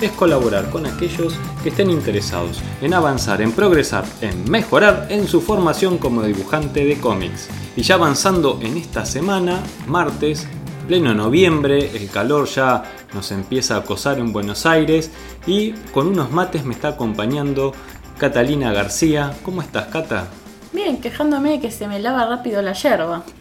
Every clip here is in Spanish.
es colaborar con aquellos que estén interesados en avanzar, en progresar, en mejorar en su formación como dibujante de cómics. Y ya avanzando en esta semana, martes, pleno noviembre, el calor ya nos empieza a acosar en Buenos Aires y con unos mates me está acompañando Catalina García. ¿Cómo estás, Cata? Bien, quejándome de que se me lava rápido la yerba.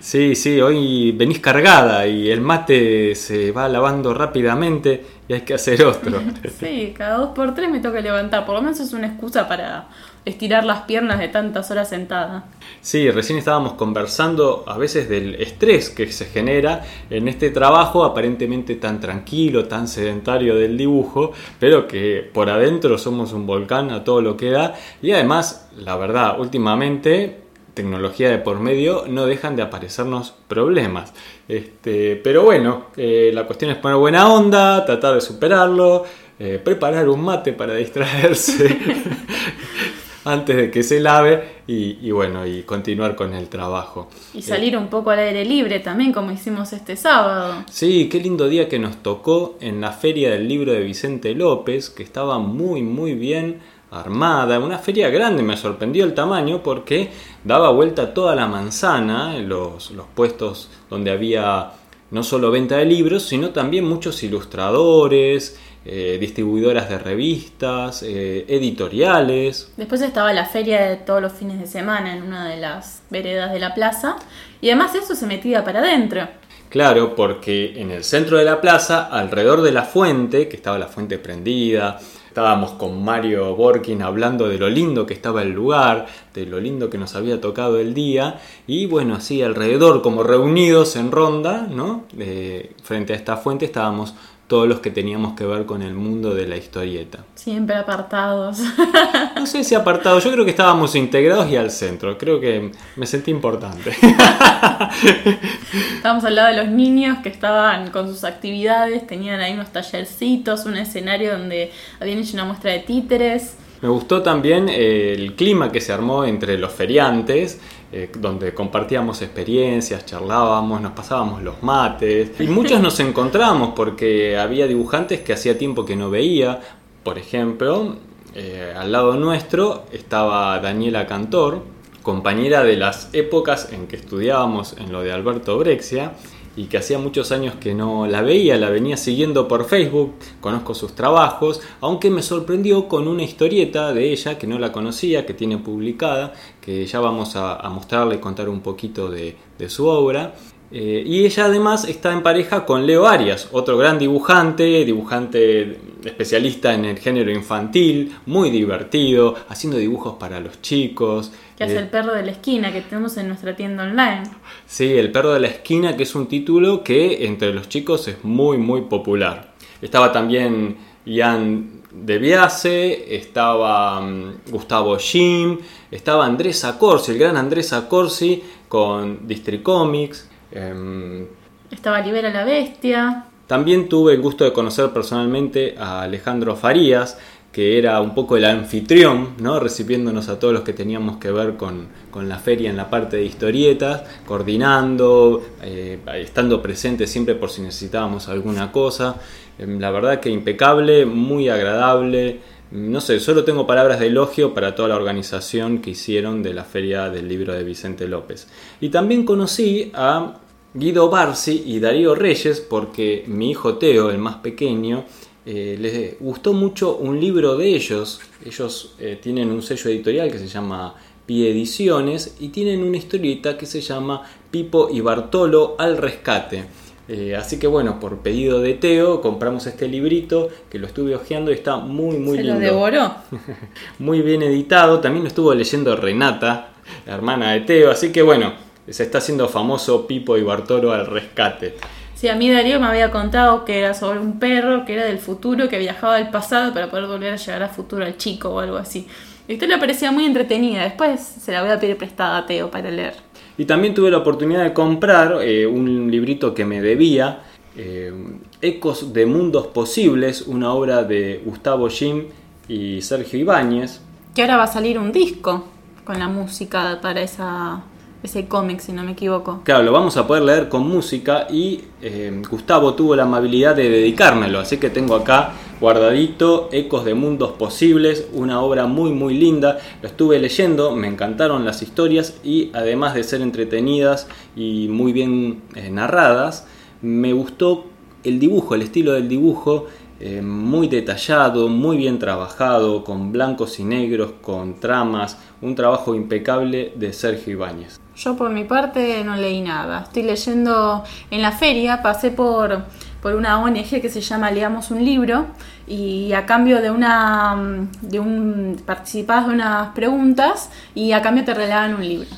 Sí, sí, hoy venís cargada y el mate se va lavando rápidamente y hay que hacer otro. sí, cada dos por tres me toca levantar. Por lo menos es una excusa para estirar las piernas de tantas horas sentada. Sí, recién estábamos conversando a veces del estrés que se genera en este trabajo aparentemente tan tranquilo, tan sedentario del dibujo, pero que por adentro somos un volcán a todo lo que da y además, la verdad, últimamente tecnología de por medio, no dejan de aparecernos problemas. Este, pero bueno, eh, la cuestión es poner buena onda, tratar de superarlo, eh, preparar un mate para distraerse antes de que se lave y, bueno, y continuar con el trabajo. Y salir un poco al aire libre también, como hicimos este sábado. Sí, qué lindo día que nos tocó en la feria del libro de Vicente López, que estaba muy, muy bien armada, una feria grande, me sorprendió el tamaño porque daba vuelta toda la manzana, los, los puestos donde había no solo venta de libros, sino también muchos ilustradores, eh, distribuidoras de revistas, eh, editoriales. Después estaba la feria de todos los fines de semana en una de las veredas de la plaza y además eso se metía para adentro. Claro, porque en el centro de la plaza, alrededor de la fuente, que estaba la fuente prendida, Estábamos con Mario Borkin hablando de lo lindo que estaba el lugar, de lo lindo que nos había tocado el día y bueno, así alrededor como reunidos en ronda, ¿no? Eh, frente a esta fuente estábamos todos los que teníamos que ver con el mundo de la historieta. Siempre apartados. No sé si apartados, yo creo que estábamos integrados y al centro, creo que me sentí importante. Estábamos al lado de los niños que estaban con sus actividades, tenían ahí unos tallercitos, un escenario donde habían hecho una muestra de títeres. Me gustó también el clima que se armó entre los feriantes, eh, donde compartíamos experiencias, charlábamos, nos pasábamos los mates y muchos nos encontramos porque había dibujantes que hacía tiempo que no veía. Por ejemplo, eh, al lado nuestro estaba Daniela Cantor, compañera de las épocas en que estudiábamos en lo de Alberto Brexia y que hacía muchos años que no la veía, la venía siguiendo por Facebook, conozco sus trabajos, aunque me sorprendió con una historieta de ella que no la conocía, que tiene publicada, que ya vamos a, mostrarle y contar un poquito de, su obra. Eh, y ella además está en pareja con Leo Arias, otro gran dibujante, dibujante especialista en el género infantil, muy divertido, haciendo dibujos para los chicos. Que hace el perro de la esquina que tenemos en nuestra tienda online. Sí, el perro de la esquina, que es un título que entre los chicos es muy, muy popular. Estaba también Ian de Biase, estaba mm, Gustavo Jim, estaba Andrés Acorsi, el gran Andrés Acorsi con District Comics. Em, estaba Libera la Bestia. También tuve el gusto de conocer personalmente a Alejandro Farías, que era un poco el anfitrión, ¿no? recibiéndonos a todos los que teníamos que ver con, la feria en la parte de historietas, coordinando, eh, estando presente siempre por si necesitábamos alguna cosa. Em, la verdad que impecable, muy agradable. No sé, solo tengo palabras de elogio para toda la organización que hicieron de la feria del libro de Vicente López. Y también conocí a Guido Barsi y Darío Reyes porque mi hijo Teo, el más pequeño, eh, les gustó mucho un libro de ellos. Ellos eh, tienen un sello editorial que se llama Pi Ediciones y tienen una historieta que se llama Pipo y Bartolo al rescate. Eh, así que bueno, por pedido de Teo compramos este librito que lo estuve hojeando y está muy muy ¿Se lindo. lo devoró? muy bien editado. También lo estuvo leyendo Renata, la hermana de Teo. Así que bueno, se está haciendo famoso Pipo y Bartolo al rescate. Sí, a mí Darío me había contado que era sobre un perro que era del futuro, que viajaba al pasado para poder volver a llegar al futuro al chico o algo así. La historia parecía muy entretenida, después se la voy a pedir prestada a Teo para leer. Y también tuve la oportunidad de comprar eh, un librito que me debía, eh, Ecos de Mundos Posibles, una obra de Gustavo Jim y Sergio Ibáñez. Que ahora va a salir un disco con la música para esa, ese cómic, si no me equivoco. Claro, lo vamos a poder leer con música y eh, Gustavo tuvo la amabilidad de dedicármelo, así que tengo acá guardadito Ecos de Mundos Posibles, una obra muy muy linda, lo estuve leyendo, me encantaron las historias y además de ser entretenidas y muy bien eh, narradas, me gustó el dibujo, el estilo del dibujo eh, muy detallado, muy bien trabajado, con blancos y negros, con tramas, un trabajo impecable de Sergio Ibáñez. Yo por mi parte no leí nada. Estoy leyendo en la feria, pasé por, por una ONG que se llama Leamos un libro y a cambio de una de un de unas preguntas y a cambio te regalaban un libro.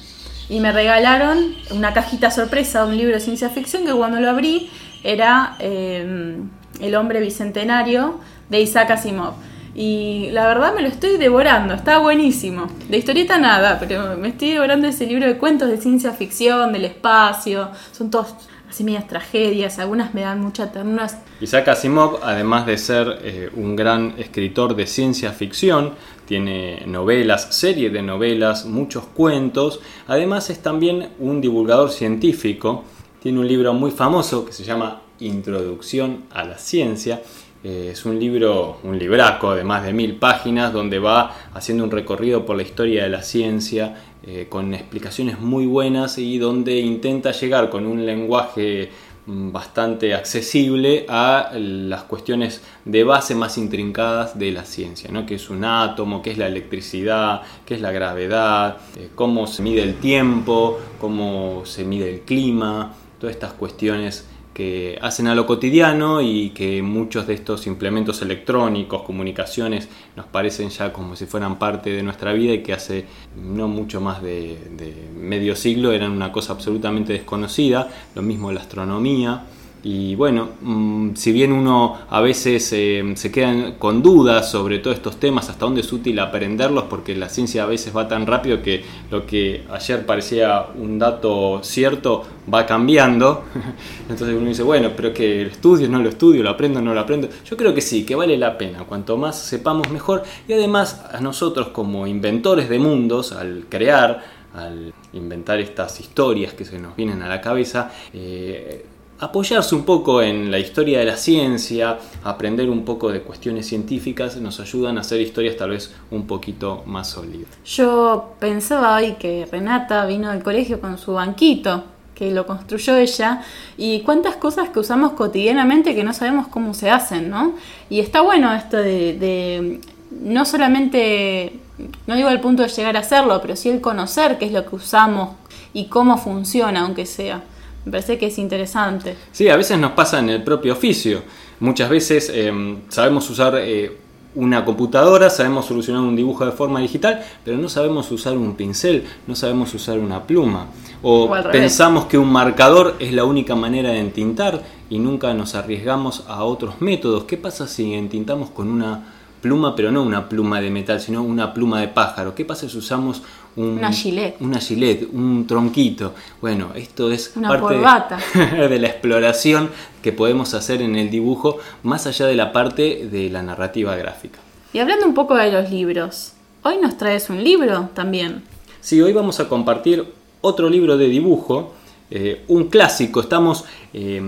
Y me regalaron una cajita sorpresa de un libro de ciencia ficción que cuando lo abrí era eh, El hombre bicentenario de Isaac Asimov. Y la verdad me lo estoy devorando, está buenísimo. De historieta nada, pero me estoy devorando ese libro de cuentos de ciencia ficción, del espacio. Son todos así medias tragedias, algunas me dan mucha ternura. Isaac Asimov, además de ser eh, un gran escritor de ciencia ficción, tiene novelas, serie de novelas, muchos cuentos. Además es también un divulgador científico. Tiene un libro muy famoso que se llama Introducción a la Ciencia eh, es un libro, un libraco de más de mil páginas, donde va haciendo un recorrido por la historia de la ciencia, eh, con explicaciones muy buenas y donde intenta llegar con un lenguaje mm, bastante accesible a las cuestiones de base más intrincadas de la ciencia, ¿no? que es un átomo, qué es la electricidad, qué es la gravedad, eh, cómo se mide el tiempo, cómo se mide el clima, todas estas cuestiones que hacen a lo cotidiano y que muchos de estos implementos electrónicos, comunicaciones, nos parecen ya como si fueran parte de nuestra vida y que hace no mucho más de, medio siglo eran una cosa absolutamente desconocida, lo mismo la astronomía. Y bueno, mm, si bien uno a veces eh, se queda con dudas sobre todos estos temas, hasta dónde es útil aprenderlos, porque la ciencia a veces va tan rápido que lo que ayer parecía un dato cierto va cambiando. Entonces uno dice, bueno, pero que lo estudio, no lo estudio, lo aprendo, no lo aprendo. Yo creo que sí, que vale la pena. Cuanto más sepamos, mejor. Y además a nosotros como inventores de mundos, al crear, al inventar estas historias que se nos vienen a la cabeza, eh, apoyarse un poco en la historia de la ciencia, aprender un poco de cuestiones científicas, nos ayudan a hacer historias tal vez un poquito más sólidas. Yo pensaba hoy que Renata vino al colegio con su banquito, que lo construyó ella, y cuántas cosas que usamos cotidianamente que no sabemos cómo se hacen, ¿no? Y está bueno esto de, de no solamente, no digo al punto de llegar a hacerlo, pero sí el conocer qué es lo que usamos y cómo funciona, aunque sea. Me parece que es interesante. Sí, a veces nos pasa en el propio oficio. Muchas veces eh, sabemos usar eh, una computadora, sabemos solucionar un dibujo de forma digital, pero no sabemos usar un pincel, no sabemos usar una pluma. O, pensamos que un marcador es la única manera de entintar y nunca nos arriesgamos a otros métodos. ¿Qué pasa si entintamos con una pluma, pero no una pluma de metal, sino una pluma de pájaro? ¿Qué pasa si usamos una gilet. Una gilet, un tronquito. Bueno, esto es una parte de la exploración que podemos hacer en el dibujo, más allá de la parte de la narrativa gráfica. Y hablando un poco de los libros, hoy nos traes un libro también. Sí, hoy vamos a compartir otro libro de dibujo eh, un clásico, estamos eh,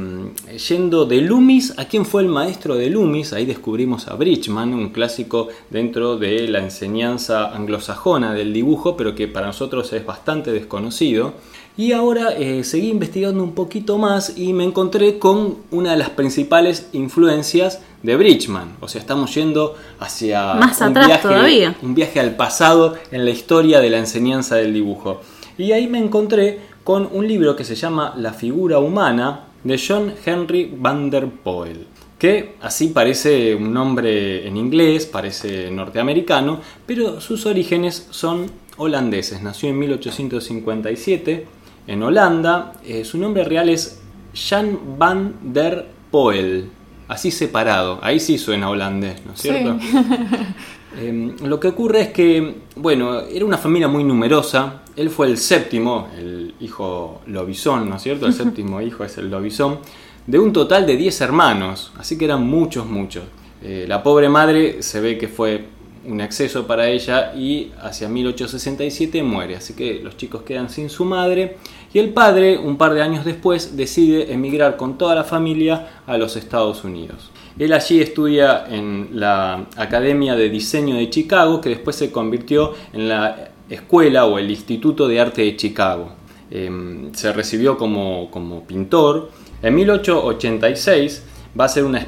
yendo de Loomis, ¿a quién fue el maestro de Loomis? Ahí descubrimos a Bridgman, un clásico dentro de la enseñanza anglosajona del dibujo, pero que para nosotros es bastante desconocido. Y ahora eh, seguí investigando un poquito más y me encontré con una de las principales influencias de Bridgman. O sea, estamos yendo hacia un, viaje, un viaje al pasado en la historia de la enseñanza del dibujo. Y ahí me encontré con un libro que se llama La figura humana de John Henry van der Poel, que así parece un nombre en inglés, parece norteamericano, pero sus orígenes son holandeses. Nació en 1857 en Holanda, eh, su nombre real es Jan van der Poel, así separado. Ahí sí suena holandés, ¿no es cierto? Em, lo que ocurre es que, bueno, era una familia muy numerosa. Él fue el séptimo, el hijo Lobizón, ¿no es cierto? El séptimo hijo es el Lobizón, de un total de 10 hermanos, así que eran muchos, muchos. Eh, la pobre madre se ve que fue un exceso para ella y hacia 1867 muere, así que los chicos quedan sin su madre y el padre, un par de años después, decide emigrar con toda la familia a los Estados Unidos. Él allí estudia en la Academia de Diseño de Chicago, que después se convirtió en la Escuela o el Instituto de Arte de Chicago. Em, se recibió como, como pintor. En 1886 va a hacer una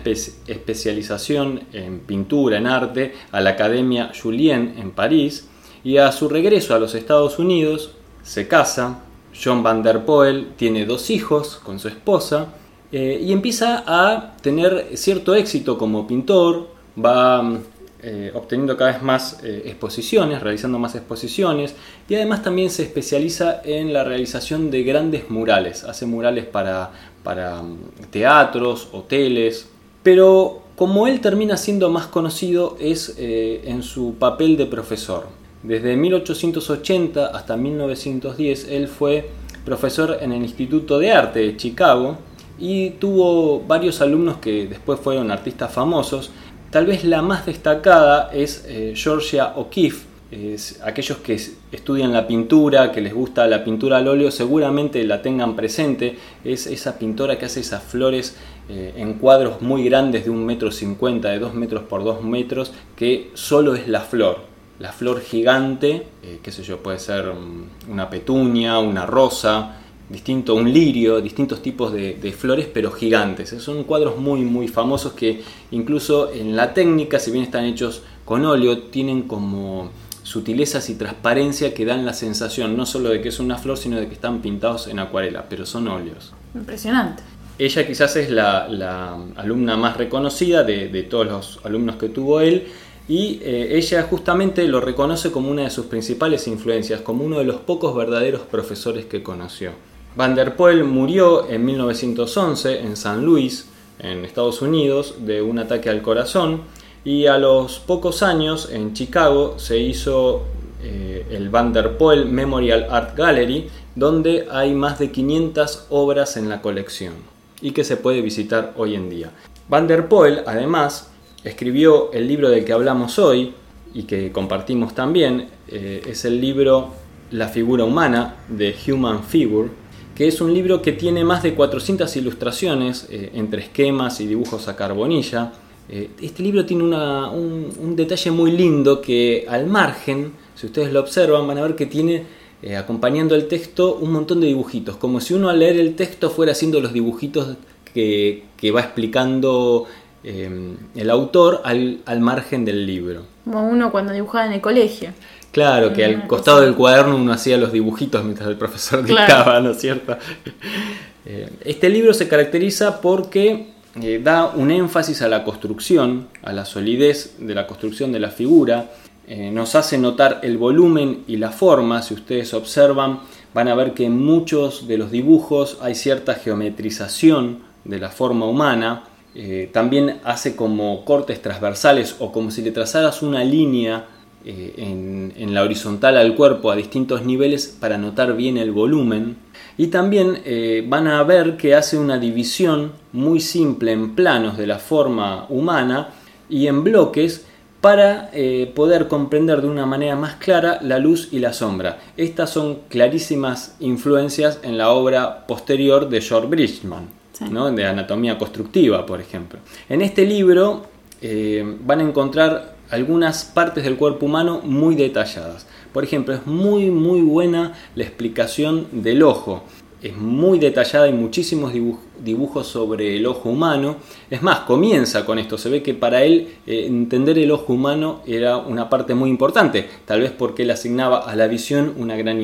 especialización en pintura, en arte, a la Academia Julien en París. Y a su regreso a los Estados Unidos se casa. John Van der Poel tiene dos hijos con su esposa eh, y empieza a tener cierto éxito como pintor, va eh, obteniendo cada vez más eh, exposiciones, realizando más exposiciones y además también se especializa en la realización de grandes murales, hace murales para, para mm, teatros, hoteles, pero como él termina siendo más conocido es en su papel de profesor. Desde 1880 hasta 1910 él fue profesor en el Instituto de Arte de Chicago y tuvo varios alumnos que después fueron artistas famosos. Tal vez la más destacada es eh, Georgia O'Keeffe. aquellos que estudian la pintura, que les gusta la pintura al óleo, seguramente la tengan presente. Es esa pintora que hace esas flores eh, en cuadros muy grandes de un metro cincuenta, de dos metros por dos metros, que solo es la flor la flor gigante, eh, qué sé yo, puede ser una petunia, una rosa, distinto, un lirio, distintos tipos de, flores, pero gigantes. Son cuadros muy, muy famosos que incluso en la técnica, si bien están hechos con óleo, tienen como sutilezas y transparencia que dan la sensación no solo de que es una flor, sino de que están pintados en acuarela, pero son óleos. Impresionante. Ella quizás es la, alumna más reconocida de, de todos los alumnos que tuvo él y eh, ella justamente lo reconoce como una de sus principales influencias, como uno de los pocos verdaderos profesores que conoció. Van der Poel murió en 1911 en San Luis, en Estados Unidos, de un ataque al corazón y a los pocos años en Chicago se hizo eh, el Van der Poel Memorial Art Gallery, donde hay más de 500 obras en la colección y que se puede visitar hoy en día. Van der Poel, además, escribió el libro del que hablamos hoy y que compartimos también, eh, es el libro La figura humana de Human Figure, que es un libro que tiene más de 400 ilustraciones eh, entre esquemas y dibujos a carbonilla. Eh, este libro tiene un, detalle muy lindo que al margen, si ustedes lo observan, van a ver que tiene acompañando el texto un montón de dibujitos, como si uno al leer el texto fuera haciendo los dibujitos que, que va explicando el autor al, margen del libro. Como uno cuando dibujaba en el colegio. Claro, que al costado del cuaderno uno hacía los dibujitos mientras el profesor dictaba, ¿no es cierto? Eh, este libro se caracteriza porque eh, da un énfasis a la construcción, a la solidez de la construcción de la figura, eh, nos hace notar el volumen y la forma, si ustedes observan van a ver que en muchos de los dibujos hay cierta geometrización de la forma humana, también hace como cortes transversales o como si le trazaras una línea eh, en, la horizontal al cuerpo a distintos niveles para notar bien el volumen. Y también eh, van a ver que hace una división muy simple en planos de la forma humana y en bloques para poder comprender de una manera más clara la luz y la sombra. Estas son clarísimas influencias en la obra posterior de George Bridgman de anatomía constructiva, por ejemplo. En este libro eh, van a encontrar algunas partes del cuerpo humano muy detalladas. Por ejemplo, es muy muy buena la explicación del ojo es muy detallada, y muchísimos dibujos sobre el ojo humano. Es más, comienza con esto, se ve que para él eh, entender el ojo humano era una parte muy importante, tal vez porque él asignaba a la visión una gran,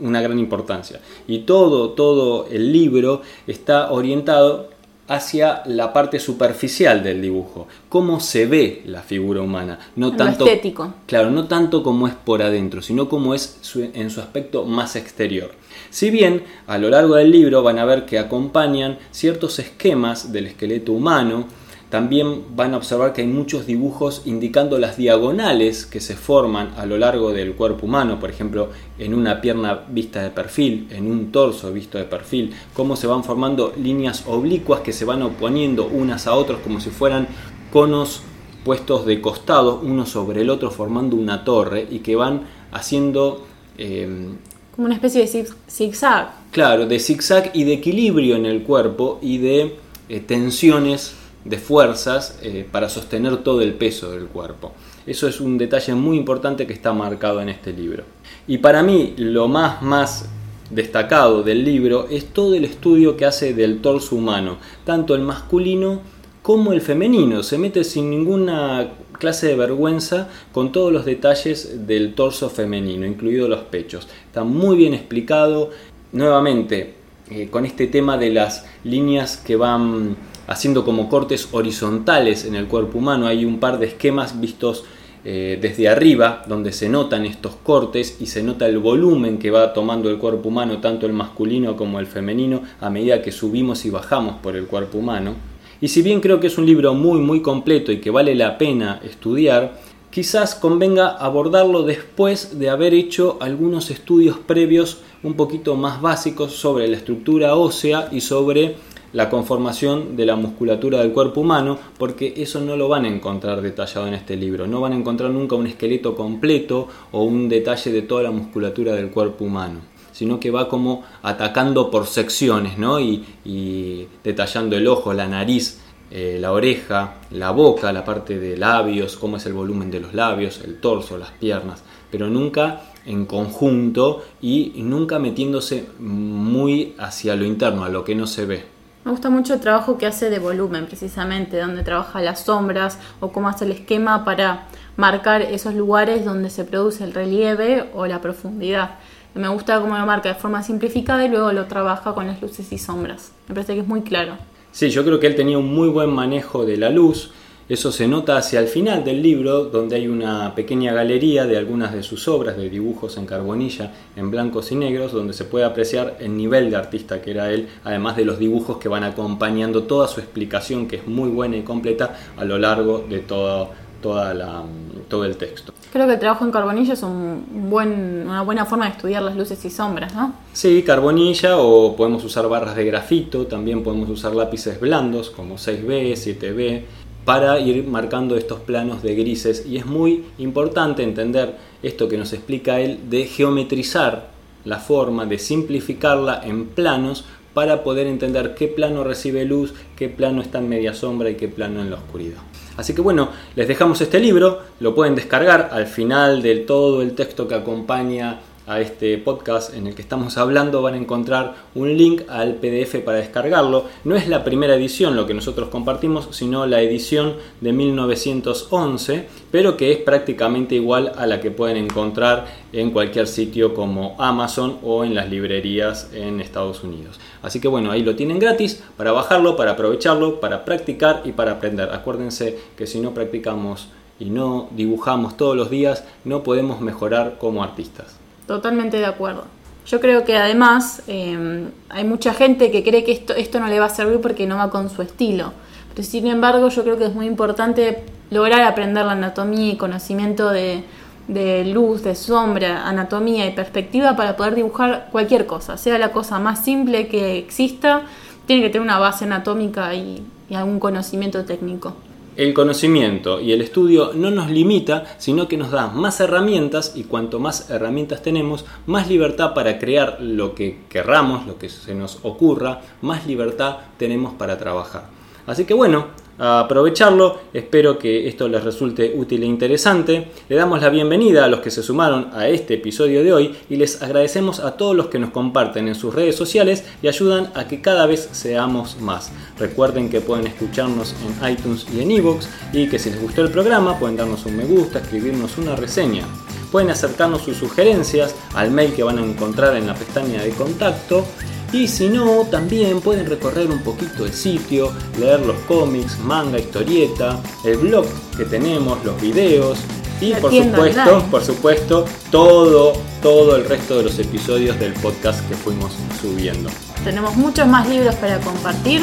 una gran importancia. Y todo, todo el libro está orientado hacia la parte superficial del dibujo, cómo se ve la figura humana, no tanto estético. Claro, no tanto como es por adentro, sino como es en su aspecto más exterior. Si bien a lo largo del libro van a ver que acompañan ciertos esquemas del esqueleto humano, también van a observar que hay muchos dibujos indicando las diagonales que se forman a lo largo del cuerpo humano, por ejemplo, en una pierna vista de perfil, en un torso visto de perfil, cómo se van formando líneas oblicuas que se van oponiendo unas a otras como si fueran conos puestos de costado uno sobre el otro formando una torre y que van haciendo eh, como una especie de zigzag. Claro, de zigzag y de equilibrio en el cuerpo y de eh, tensiones de fuerzas eh, para sostener todo el peso del cuerpo. Eso es un detalle muy importante que está marcado en este libro. Y para mí lo más más destacado del libro es todo el estudio que hace del torso humano, tanto el masculino como el femenino. Se mete sin ninguna clase de vergüenza con todos los detalles del torso femenino, incluidos los pechos. Está muy bien explicado. Nuevamente, eh, con este tema de las líneas que van haciendo como cortes horizontales en el cuerpo humano. Hay un par de esquemas vistos eh, desde arriba donde se notan estos cortes y se nota el volumen que va tomando el cuerpo humano, tanto el masculino como el femenino, a medida que subimos y bajamos por el cuerpo humano. Y si bien creo que es un libro muy muy completo y que vale la pena estudiar, quizás convenga abordarlo después de haber hecho algunos estudios previos un poquito más básicos sobre la estructura ósea y sobre la conformación de la musculatura del cuerpo humano, porque eso no lo van a encontrar detallado en este libro. No van a encontrar nunca un esqueleto completo o un detalle de toda la musculatura del cuerpo humano, sino que va como atacando por secciones, ¿no? Y, detallando el ojo, la nariz, eh, la oreja, la boca, la parte de labios, cómo es el volumen de los labios, el torso, las piernas, pero nunca en conjunto y nunca metiéndose muy hacia lo interno, a lo que no se ve. Me gusta mucho el trabajo que hace de volumen, precisamente, donde trabaja las sombras o cómo hace el esquema para marcar esos lugares donde se produce el relieve o la profundidad. Me gusta cómo lo marca de forma simplificada y luego lo trabaja con las luces y sombras. Me parece que es muy claro. Sí, yo creo que él tenía un muy buen manejo de la luz eso se nota hacia el final del libro, donde hay una pequeña galería de algunas de sus obras de dibujos en carbonilla, en blancos y negros, donde se puede apreciar el nivel de artista que era él, además de los dibujos que van acompañando toda su explicación, que es muy buena y completa a lo largo de todo, toda la, todo el texto. Creo que el trabajo en carbonilla es un buen, una buena forma de estudiar las luces y sombras, ¿no? Sí, carbonilla o podemos usar barras de grafito, también podemos usar lápices blandos como 6B, 7B para ir marcando estos planos de grises y es muy importante entender esto que nos explica él de geometrizar la forma, de simplificarla en planos para poder entender qué plano recibe luz, qué plano está en media sombra y qué plano en la oscuridad. Así que bueno, les dejamos este libro, lo pueden descargar al final de todo el texto que acompaña a este podcast en el que estamos hablando van a encontrar un link al PDF para descargarlo. No es la primera edición lo que nosotros compartimos, sino la edición de 1911, pero que es prácticamente igual a la que pueden encontrar en cualquier sitio como Amazon o en las librerías en Estados Unidos. Así que bueno, ahí lo tienen gratis para bajarlo, para aprovecharlo, para practicar y para aprender. Acuérdense que si no practicamos y no dibujamos todos los días, no podemos mejorar como artistas. Totalmente de acuerdo. Yo creo que además em, hay mucha gente que cree que esto, esto no le va a servir porque no va con su estilo. Pero sin embargo yo creo que es muy importante lograr aprender la anatomía y conocimiento de, de luz, de sombra, anatomía y perspectiva para poder dibujar cualquier cosa, sea la cosa más simple que exista, tiene que tener una base anatómica y algún conocimiento técnico. El conocimiento y el estudio no nos limita, sino que nos da más herramientas y cuanto más herramientas tenemos, más libertad para crear lo que querramos, lo que se nos ocurra, más libertad tenemos para trabajar. Así que bueno, aprovecharlo. Espero que esto les resulte útil e interesante. Le damos la bienvenida a los que se sumaron a este episodio de hoy y les agradecemos a todos los que nos comparten en sus redes sociales y ayudan a que cada vez seamos más. Recuerden que pueden escucharnos en iTunes y en iVoox y que si les gustó el programa pueden darnos un me gusta, escribirnos una reseña. Pueden acercarnos sus sugerencias al mail que van a encontrar en la pestaña de contacto Y si no, también pueden recorrer un poquito el sitio, leer los cómics, manga, historieta, el blog que tenemos, los videos y La por supuesto, online. por supuesto, todo, todo el resto de los episodios del podcast que fuimos subiendo. Tenemos muchos más libros para compartir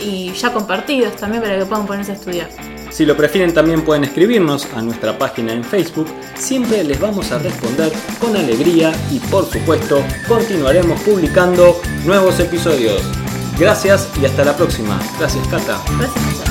y ya compartidos también para que puedan ponerse a estudiar. Si lo prefieren también pueden escribirnos a nuestra página en Facebook, siempre les vamos a responder con alegría y por supuesto continuaremos publicando nuevos episodios. Gracias y hasta la próxima. Gracias Cata. Gracias.